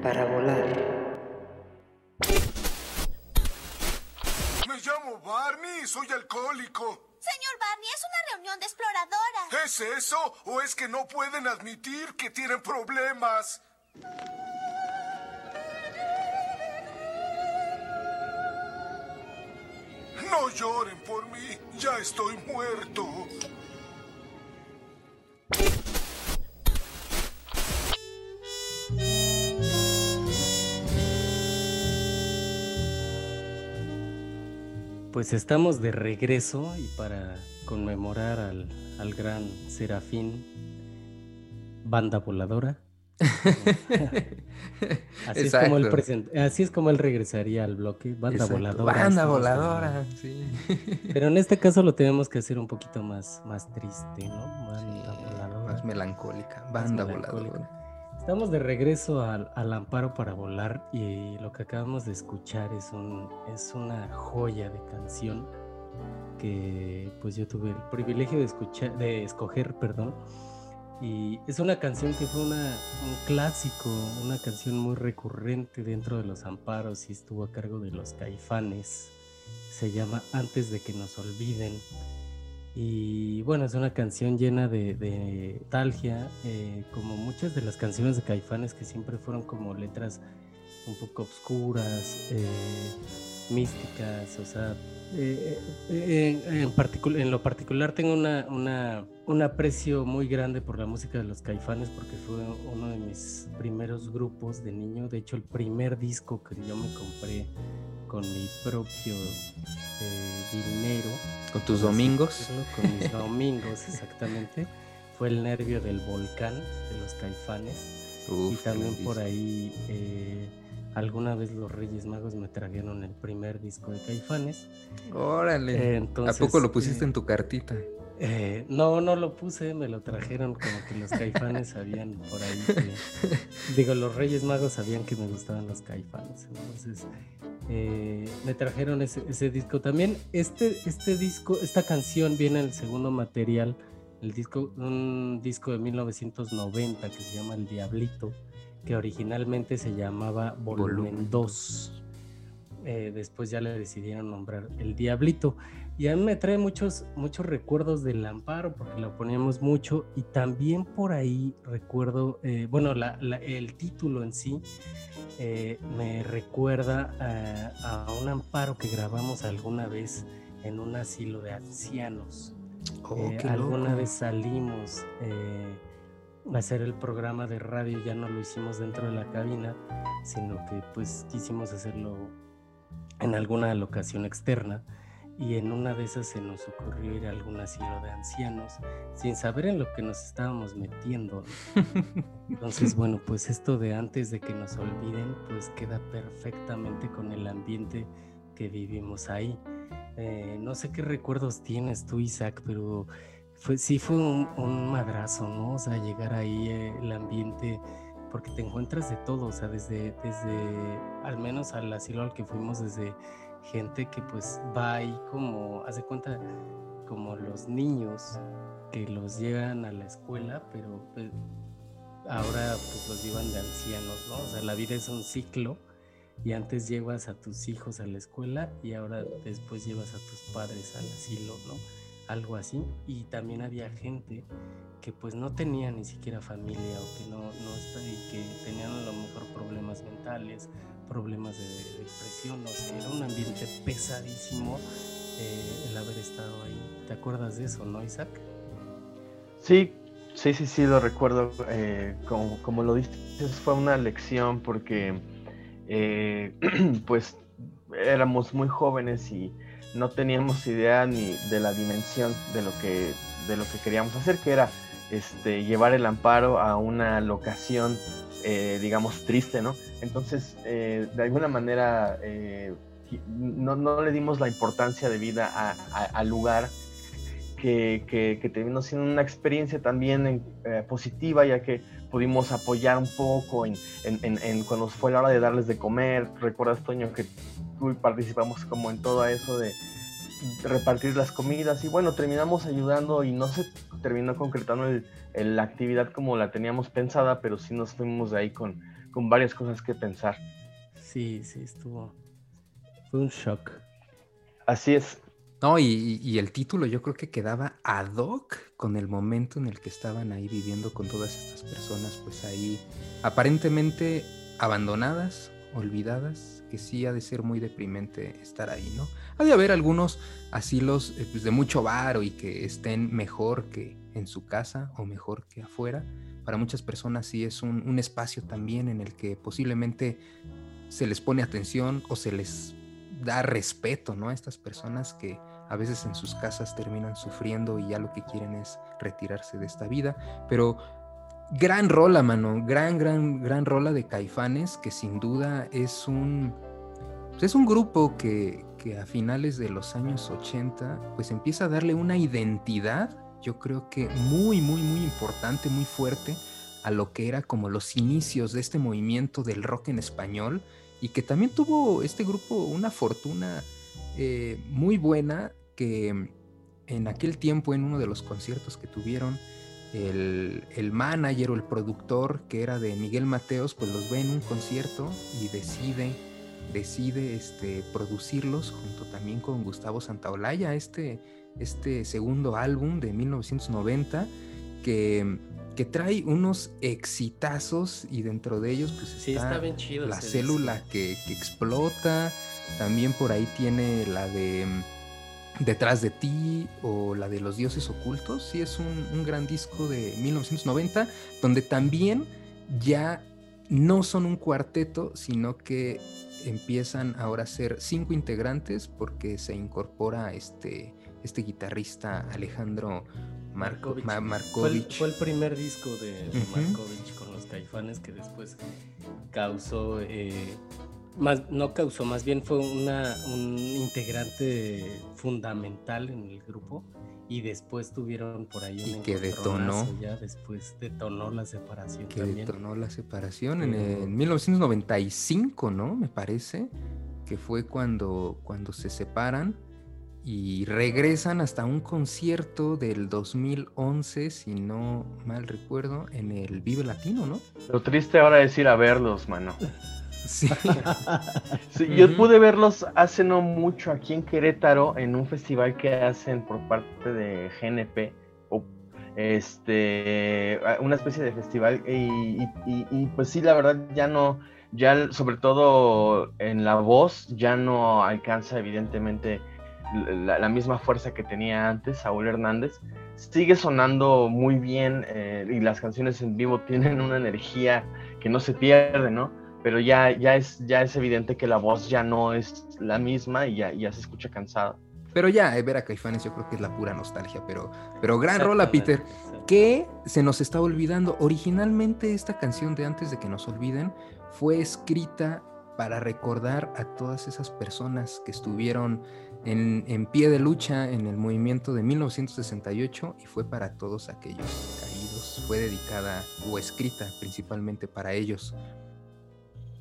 para volar. Me llamo Barney y soy alcohólico. Señor Barney, es una reunión de exploradora. ¿Es eso o es que no pueden admitir que tienen problemas? No lloren por mí, ya estoy muerto. Pues estamos de regreso y para conmemorar al, gran Serafín, banda voladora. *laughs* así, es como él así es como él regresaría al bloque, banda voladora. Banda voladora, sí. Pero en este caso lo tenemos que hacer un poquito más, más triste, ¿no? Más melancólica, banda voladora. Estamos de regreso al, amparo para volar y lo que acabamos de escuchar es, un, es una joya de canción que pues yo tuve el privilegio de escuchar, de escoger, perdón. Y es una canción que fue una, un clásico, una canción muy recurrente dentro de los amparos y estuvo a cargo de los caifanes. Se llama Antes de que nos olviden. Y bueno, es una canción llena de, nostalgia, eh, como muchas de las canciones de Caifanes que siempre fueron como letras un poco oscuras, eh, místicas, o sea, eh, en, en, lo particular tengo una, una, un aprecio muy grande por la música de los Caifanes porque fue uno de mis primeros grupos de niño, de hecho el primer disco que yo me compré con mi propio dinero ¿Con tus domingos? con mis domingos, exactamente. Fue el nervio del volcán de los caifanes. y también por ahí, eh, alguna vez los Reyes Magos me trajeron el primer disco de caifanes. Órale. ¿A poco lo pusiste eh, en tu cartita? Eh, no, no lo puse, me lo trajeron como que los caifanes sabían por ahí. digo, los Reyes Magos sabían que me gustaban los caifanes. Entonces, eh, me trajeron ese, disco también. Este, este disco, esta canción viene en el segundo material, el disco, un disco de 1990 que se llama El Diablito, que originalmente se llamaba Volumen 2. Eh, después ya le decidieron nombrar El Diablito. Y a mí me trae muchos, muchos recuerdos del amparo, porque lo poníamos mucho, y también por ahí recuerdo, eh, bueno, el título en sí eh, me recuerda a, un amparo que grabamos alguna vez en un asilo de ancianos. Oh, eh, alguna vez salimos a hacer el programa de radio, ya no lo hicimos dentro de la cabina, sino que pues quisimos hacerlo en alguna locación externa y en una de esas se nos ocurrió ir a algún asilo de ancianos sin saber en lo que nos estábamos metiendo. Entonces, *laughs* bueno, pues esto de antes de que nos olviden, pues queda perfectamente con el ambiente que vivimos ahí. Eh, no sé qué recuerdos tienes tú, Isaac, pero fue, sí fue un, madrazo, ¿no? O sea, llegar ahí, eh, el ambiente, porque te encuentras de todo, o sea, desde, desde, al menos al asilo al que fuimos, desde gente que pues va ahí como, hace cuenta, como los niños que los llevan a la escuela, pero pues, ahora pues los llevan de ancianos, ¿no? O sea, la vida es un ciclo y antes llevas a tus hijos a la escuela y ahora después llevas a tus padres al asilo, ¿no? Algo así. Y también había gente que pues no tenía ni siquiera familia o que no, no y que tenían a lo mejor problemas mentales problemas de, depresión, no sé, era un ambiente pesadísimo eh, el haber estado ahí. ¿Te acuerdas de eso, no, Isaac? Sí, sí, sí, sí, lo recuerdo. Eh, como, como, lo dices, fue una lección porque eh, *clears throat* pues éramos muy jóvenes y no teníamos idea ni de la dimensión de lo que, de lo que queríamos hacer, que era este, llevar el amparo a una locación, eh, digamos, triste, ¿no? Entonces, eh, de alguna manera, no, le dimos la importancia de vida al lugar que, que, terminó siendo una experiencia también positiva, ya que pudimos apoyar un poco en, cuando fue la hora de darles de comer. Recuerdas, Toño, que tú participamos como en todo eso de repartir las comidas y bueno, terminamos ayudando y no se terminó concretando la actividad como la teníamos pensada, pero sí nos fuimos de ahí con, con varias cosas que pensar. Sí, sí, estuvo. Fue un shock. Así es. No, y, el título yo creo que quedaba ad hoc con el momento en el que estaban ahí viviendo con todas estas personas, pues ahí aparentemente abandonadas, olvidadas, que sí ha de ser muy deprimente estar ahí, ¿no? Ha de haber algunos asilos eh, pues, de mucho varo y que estén mejor que en su casa o mejor que afuera. Para muchas personas sí es un, un espacio también en el que posiblemente se les pone atención o se les da respeto, ¿no? A estas personas que a veces en sus casas terminan sufriendo y ya lo que quieren es retirarse de esta vida, pero gran rola, mano, gran, gran, gran rola de Caifanes, que sin duda es un, pues es un grupo que, que a finales de los años 80, pues empieza a darle una identidad, yo creo que muy, muy, muy importante, muy fuerte, a lo que era como los inicios de este movimiento del rock en español, y que también tuvo este grupo una fortuna eh, muy buena que en aquel tiempo, en uno de los conciertos que tuvieron, el, el, manager o el productor que era de Miguel Mateos, pues los ve en un concierto y decide, decide este, producirlos junto también con Gustavo Santaolalla, este, este segundo álbum de 1990 que, que trae unos exitazos y dentro de ellos pues está, la célula que, que explota, también por ahí tiene la de mm, Detrás de ti o la de Los Dioses Ocultos. Sí, es un, gran disco de 1990, donde también ya no son un cuarteto, sino que empiezan ahora a ser cinco integrantes porque se incorpora este, este guitarrista Alejandro Markovich. Fue, el, primer disco de, Markovich con los caifanes que después causó eh, no causó, más bien fue una, un integrante fundamental en el grupo y después tuvieron por ahí un y que detonó. ya después detonó la separación que detonó la separación en, 1995 no me parece que fue cuando cuando se separan y regresan hasta un concierto del 2011 si no mal recuerdo en el Vive Latino no lo triste ahora es ir a verlos mano *laughs* Sí. yo pude verlos hace no mucho aquí en Querétaro en un festival que hacen por parte de GNP, este, una especie de festival y, pues sí, la verdad ya no, ya sobre todo en la voz ya no alcanza evidentemente la, misma fuerza que tenía antes Saúl Hernández. Sigue sonando muy bien eh, y las canciones en vivo tienen una energía que no se pierde, ¿no? Pero ya, ya, es, ya es evidente que la voz ya no es la misma y ya, ya se escucha cansada. Pero ya, eh, ver a Caifanes yo creo que es la pura nostalgia, pero, pero gran rola, Peter, que se nos está olvidando. Originalmente esta canción de Antes de que nos olviden fue escrita para recordar a todas esas personas que estuvieron en, en, pie de lucha en el movimiento de 1968 y fue para todos aquellos caídos. Fue dedicada o escrita principalmente para ellos.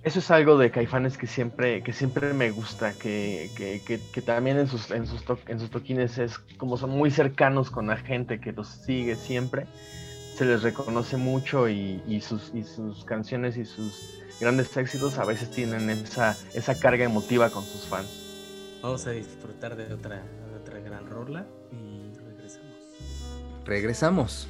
Eso es algo de Caifanes que siempre, que siempre me gusta, que, que, también en sus, en, sus en sus toquines es como son muy cercanos con la gente que los sigue siempre, se les reconoce mucho y, sus, y sus canciones y sus grandes éxitos a veces tienen esa, esa carga emotiva con sus fans. Vamos a disfrutar de otra, de otra gran rola y regresamos. Regresamos.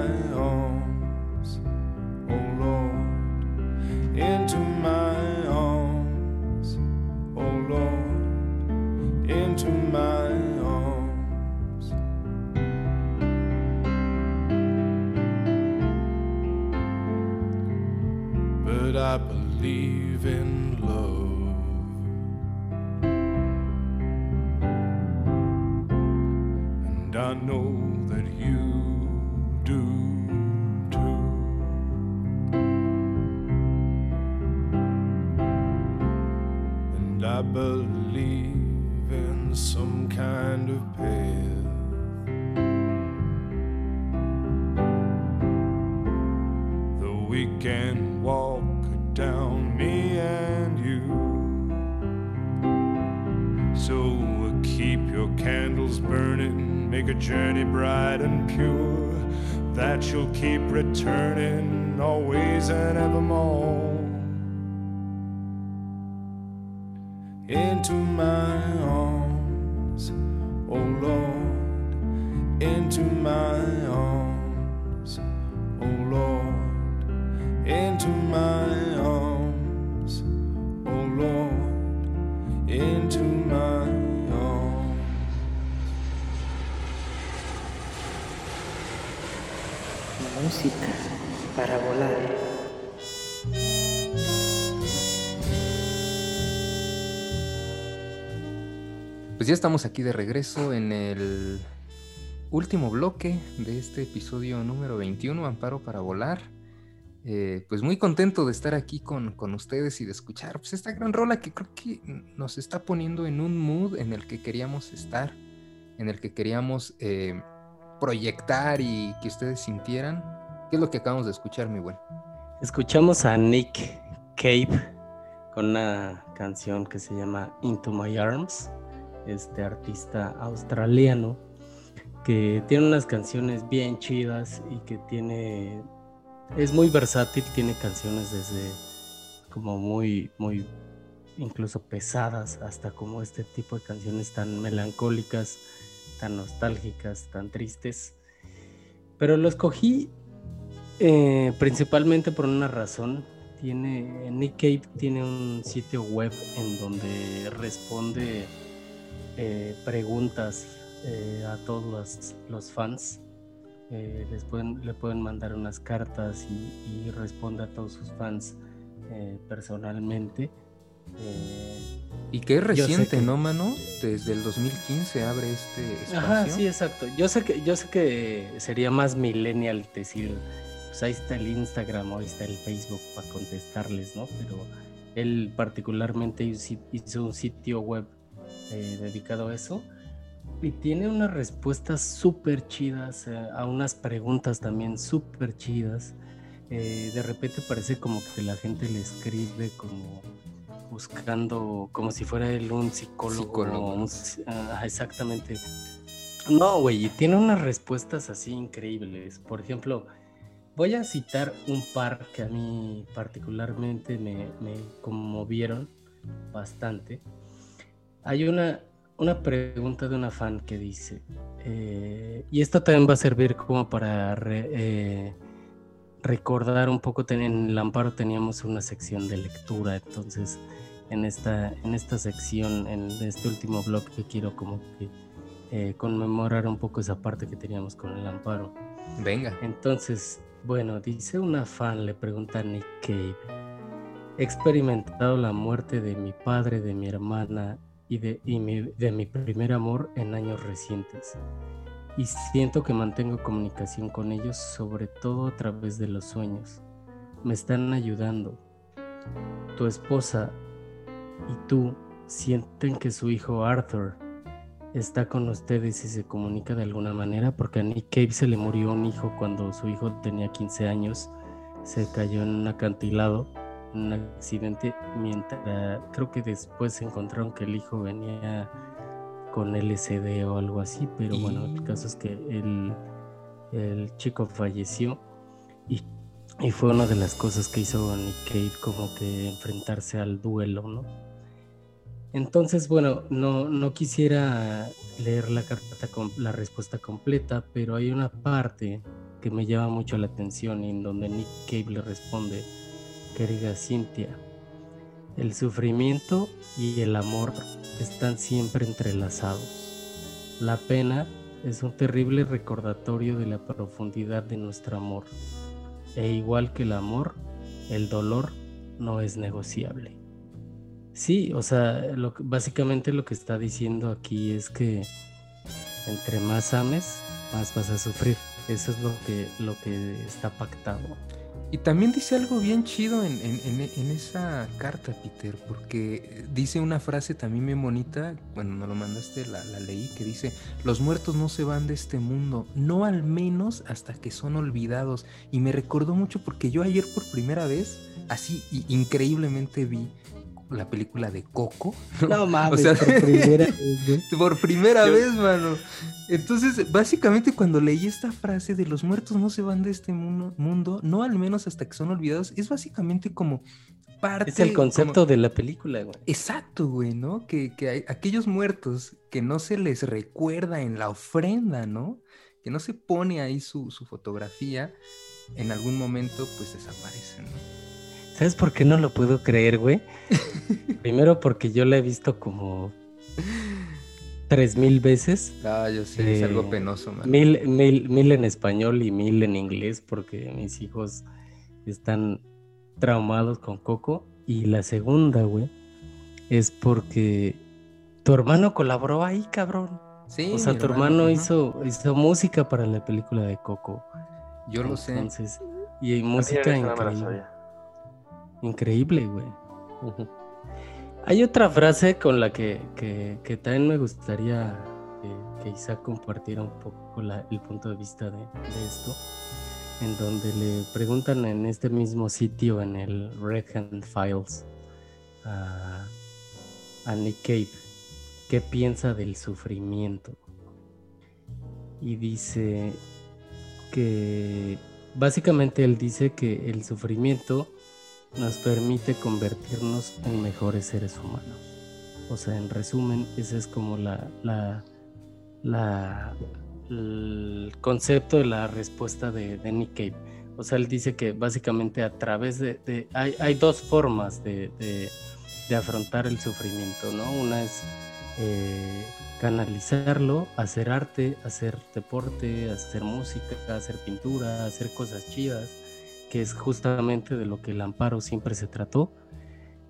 Pues ya estamos aquí de regreso en el último bloque de este episodio número 21, Amparo para Volar. Eh, pues muy contento de estar aquí con, con ustedes y de escuchar pues esta gran rola que creo que nos está poniendo en un mood en el que queríamos estar, en el que queríamos eh, proyectar y que ustedes sintieran. ¿Qué es lo que acabamos de escuchar, mi buen? Escuchamos a Nick Cave con una canción que se llama Into My Arms, este artista australiano que tiene unas canciones bien chidas y que tiene es muy versátil, tiene canciones desde como muy muy incluso pesadas hasta como este tipo de canciones tan melancólicas, tan nostálgicas, tan tristes. Pero lo escogí eh, principalmente por una razón. Tiene, Nick Cave tiene un sitio web en donde responde eh, preguntas eh, a todos los, los fans eh, les pueden, le pueden mandar unas cartas y, y responde a todos sus fans eh, personalmente. Y que es reciente, ¿no, mano? Desde el 2015 abre este espacio. Ajá, sí, exacto. Yo sé que, yo sé que sería más millennial decir, pues ahí está el Instagram o ahí está el Facebook para contestarles, ¿no? Pero él particularmente hizo un sitio web eh, dedicado a eso y tiene unas respuestas súper chidas eh, a unas preguntas también súper chidas. de repente parece como que la gente le escribe como buscando como si fuera él un psicólogo. exactamente. No, güey, tiene unas respuestas así increíbles. Por ejemplo, voy a citar un par que a mí particularmente me, conmovieron bastante. Hay una, una pregunta de una fan que dice, eh, y esto también va a servir como para eh, recordar un poco, en el Amparo teníamos una sección de lectura, entonces en esta, en esta sección, en este último blog que quiero como que eh, conmemorar un poco esa parte que teníamos con el amparo. Venga. Entonces, bueno, dice una fan, le pregunta a Nick Cave, he experimentado la muerte de mi padre, de mi hermana y, de, de mi primer amor en años recientes. Y siento que mantengo comunicación con ellos, sobre todo a través de los sueños. Me están ayudando. Tu esposa y tú sienten que su hijo Arthur está con ustedes y se comunica de alguna manera, porque a Nick Cave se le murió un hijo cuando su hijo tenía 15 años, se cayó en un acantilado, un accidente, mientras creo que después encontraron que el hijo venía con LSD o algo así, pero bueno, el caso es que el, el chico falleció y, y, fue una de las cosas que hizo Nick Cave como que enfrentarse al duelo, ¿no? Entonces, bueno, no, no quisiera leer la carta con la respuesta completa, pero hay una parte que me llama mucho la atención en donde Nick Cave le responde, querida Cintia, el sufrimiento y el amor están siempre entrelazados. La pena es un terrible recordatorio de la profundidad de nuestro amor. E igual que el amor, el dolor no es negociable. Sí, o sea, lo, básicamente lo que está diciendo aquí es que entre más ames, más vas a sufrir. Eso es lo que, lo que está pactado. Y también dice algo bien chido en, esa carta, Peter, porque dice una frase también bien bonita, bueno, no lo mandaste, la, la, leí, que dice, los muertos no se van de este mundo, no al menos hasta que son olvidados. Y me recordó mucho porque yo ayer por primera vez, así increíblemente vi la película de Coco. No, mames, por primera *laughs* vez. Por primera vez, mano. Entonces, básicamente cuando leí esta frase de los muertos no se van de este mundo, no al menos hasta que son olvidados, es básicamente como parte... Es el concepto de la película, güey. Exacto, güey, ¿no? Que, que hay aquellos muertos que no se les recuerda en la ofrenda, ¿no? Que no se pone ahí su, su fotografía, en algún momento pues desaparecen, ¿no? ¿Sabes por qué no lo puedo creer, güey? *laughs* Primero porque yo la he visto como tres mil veces. Ah, yo sé, es algo eh, penoso, man. Mil, mil, mil en español y mil en inglés porque mis hijos están traumados con Coco. Y la segunda, güey, es porque tu hermano colaboró ahí, cabrón. Sí. O sea, tu hermano, hizo, hizo música para la película de Coco. Yo lo sé. Entonces, y hay música increíble. Increíble, güey. Hay otra frase con la que, también me gustaría que Isaac compartiera un poco el punto de vista de, esto, en donde le preguntan en este mismo sitio, en el Red Hand Files, a, a Nick Cave, qué piensa del sufrimiento. Y dice que básicamente él dice que el sufrimiento nos permite convertirnos en mejores seres humanos. O sea, en resumen, ese es como la, la, el concepto de la respuesta de, de, Nick Cave. O sea, él dice que básicamente a través de... hay, hay, dos formas de, de, afrontar el sufrimiento, ¿no? Una es eh, canalizarlo, hacer arte, hacer deporte, hacer música, hacer pintura, hacer cosas chidas, que es justamente de lo que el amparo siempre se trató.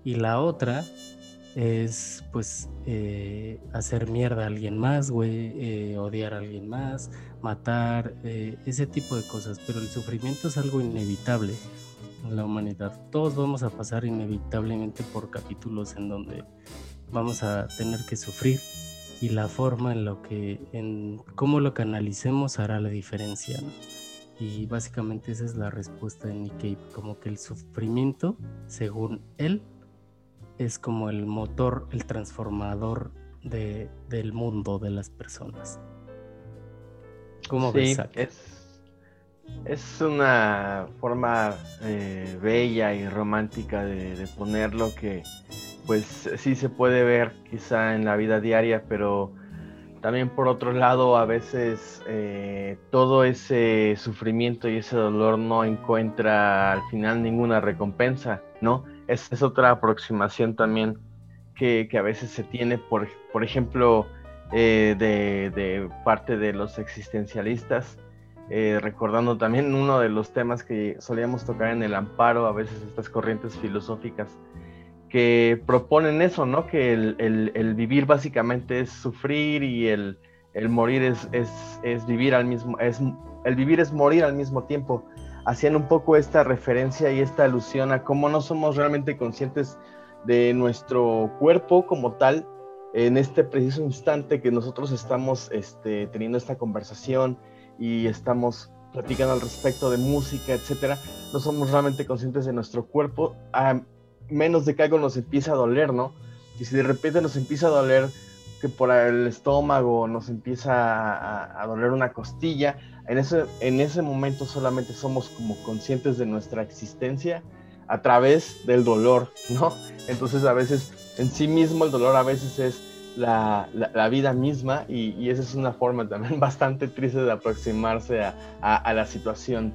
Y la otra es pues eh, hacer mierda a alguien más, güey, eh, odiar a alguien más, matar, eh, ese tipo de cosas. Pero el sufrimiento es algo inevitable en la humanidad. Todos vamos a pasar inevitablemente por capítulos en donde vamos a tener que sufrir y la forma en lo que, en cómo lo canalicemos hará la diferencia. Y básicamente esa es la respuesta de Nick Cave, como que el sufrimiento, según él, es como el motor, el transformador de, del mundo de las personas. ¿Cómo ves? Es, es una forma eh, bella y romántica de, ponerlo que pues sí se puede ver quizá en la vida diaria, pero también por otro lado a veces eh, todo ese sufrimiento y ese dolor no encuentra al final ninguna recompensa, ¿no? es, otra aproximación también que, a veces se tiene, por, por ejemplo, eh, de, parte de los existencialistas, eh, recordando también uno de los temas que solíamos tocar en el amparo, a veces estas corrientes filosóficas que proponen eso, ¿no? Que el, vivir básicamente es sufrir y el, morir es, es, vivir al mismo, es, el vivir es morir al mismo tiempo hacían un poco esta referencia y esta alusión a cómo no somos realmente conscientes de nuestro cuerpo como tal en este preciso instante que nosotros estamos este, teniendo esta conversación y estamos platicando al respecto de música, etcétera, no somos realmente conscientes de nuestro cuerpo, menos de que algo nos empiece a doler, ¿no? Y si de repente nos empieza a doler que por el estómago nos empieza a, a doler una costilla, en ese, en ese momento solamente somos como conscientes de nuestra existencia a través del dolor, ¿no? Entonces a veces en sí mismo el dolor a veces es la, vida misma y, esa es una forma también *laughs* bastante triste de aproximarse a, la situación.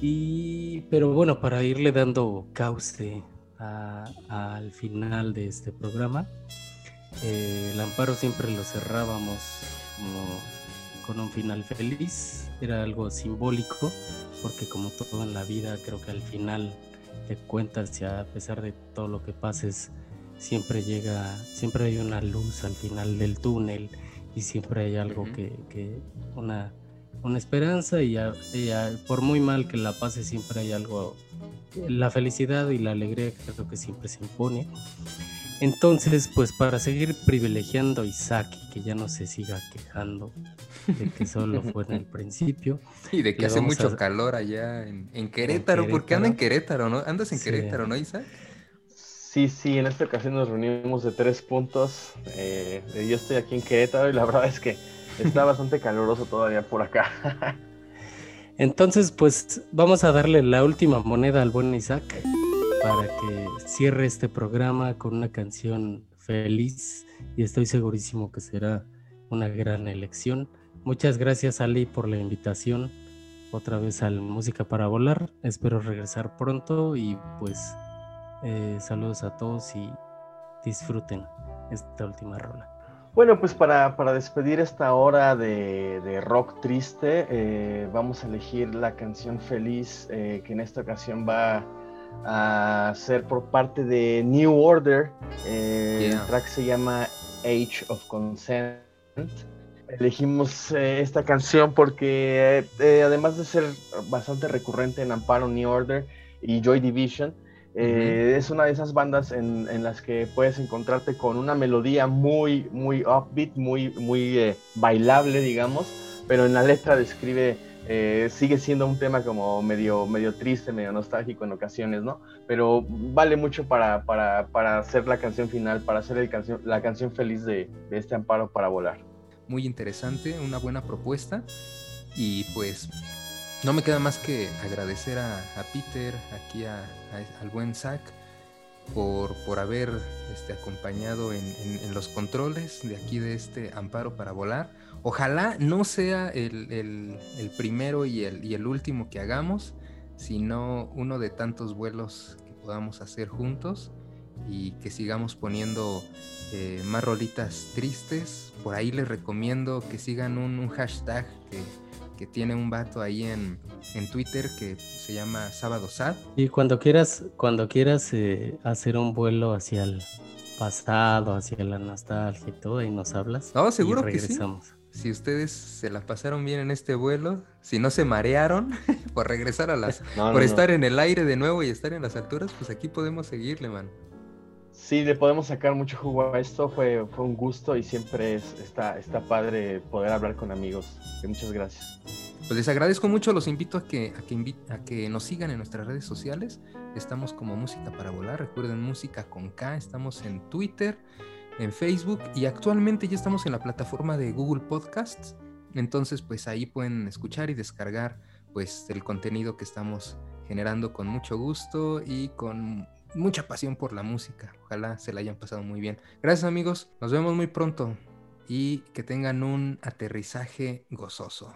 Y, pero bueno, para irle dando cauce al final de este programa, eh, el amparo siempre lo cerrábamos como con un final feliz. Era algo simbólico, porque como todo en la vida, creo que al final de cuentas, y a pesar de todo lo que pases, siempre llega, siempre hay una luz al final del túnel y siempre hay algo que, una, una esperanza y, por muy mal que la pase, siempre hay algo, la felicidad y la alegría creo que siempre se impone. Entonces, pues para seguir privilegiando a Isaac y que ya no se siga quejando de que solo fue en el principio. *laughs* Y de que hace mucho calor allá en, Querétaro, porque anda en Querétaro, ¿no? Andas en Querétaro, ¿no, Isaac? Sí, sí, en esta ocasión nos reunimos de tres puntos. Eh, yo estoy aquí en Querétaro y la *laughs* verdad es que está bastante caluroso todavía por acá. Entonces, pues vamos a darle la última moneda al buen Isaac para que cierre este programa con una canción feliz y estoy segurísimo que será una gran elección. Muchas gracias Ali por la invitación otra vez al Música para Volar. Espero regresar pronto y pues eh, saludos a todos y disfruten esta última rola. Bueno, pues para, despedir esta hora de, rock triste, eh, vamos a elegir la canción feliz eh, que en esta ocasión va a ser por parte de New Order. El track se llama Age of Consent. Elegimos eh, esta canción porque eh, además de ser bastante recurrente en Amparo New Order y Joy Division, eh, es una de esas bandas en, las que puedes encontrarte con una melodía muy, muy upbeat, muy, muy bailable, digamos, pero en la letra describe, sigue siendo un tema como medio, medio triste, medio nostálgico en ocasiones, ¿no? Pero vale mucho para, para, hacer la canción final, para hacer el canción, la canción feliz de este Amparo para volar muy interesante, una buena propuesta. Y pues no me queda más que agradecer a, Peter, aquí al buen Zach, por, por haber este, acompañado en, los controles de aquí de este amparo para volar. Ojalá no sea el, primero y el, y el último que hagamos, sino uno de tantos vuelos que podamos hacer juntos. y que sigamos poniendo eh, más rolitas tristes. Por ahí les recomiendo que sigan un, hashtag que, tiene un vato ahí en, en, Twitter que se llama Sábado Sad. Y cuando quieras, cuando quieras eh, hacer un vuelo hacia el pasado, hacia la nostalgia y todo, y nos hablas. No, seguro que sí. Si ustedes se la pasaron bien en este vuelo, si no se marearon *laughs* por regresar a las, por estar en el aire de nuevo y estar en las alturas, pues aquí podemos seguirle, man. Sí, le podemos sacar mucho jugo a esto. Fue, fue un gusto y siempre es, está, está padre poder hablar con amigos. muchas gracias. Pues les agradezco mucho, los invito a que, a que, a que nos sigan en nuestras redes sociales. Estamos como Música para Volar, recuerden Música con K, estamos en Twitter, en Facebook y actualmente ya estamos en la plataforma de Google Podcasts. Entonces, pues ahí pueden escuchar y descargar pues el contenido que estamos generando con mucho gusto y con mucha pasión por la música. Ojalá se la hayan pasado muy bien. Gracias amigos, nos vemos muy pronto y que tengan un aterrizaje gozoso.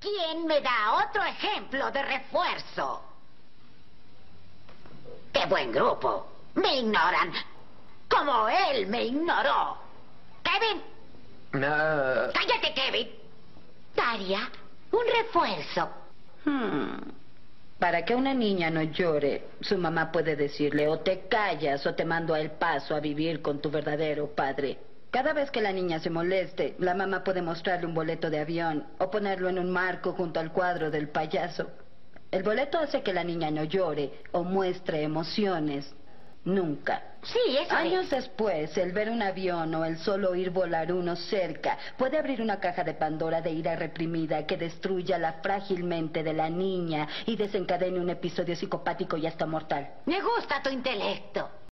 ¿Quién me da otro ejemplo de refuerzo? ¡Qué buen grupo! Me ignoran. Como él me ignoró. Kevin. No. Cállate, Kevin. Daria, un refuerzo. Hmm. Para que una niña no llore, su mamá puede decirle o te callas o te mando a el paso a vivir con tu verdadero padre. Cada vez que la niña se moleste, la mamá puede mostrarle un boleto de avión o ponerlo en un marco junto al cuadro del payaso. El boleto hace que la niña no llore o muestre emociones. Nunca. Sí, eso Años después, el ver un avión o el solo oír volar uno cerca puede abrir una caja de Pandora de ira reprimida que destruya la frágilmente de la niña y desencadene un episodio psicopático y hasta mortal. Me gusta tu intelecto.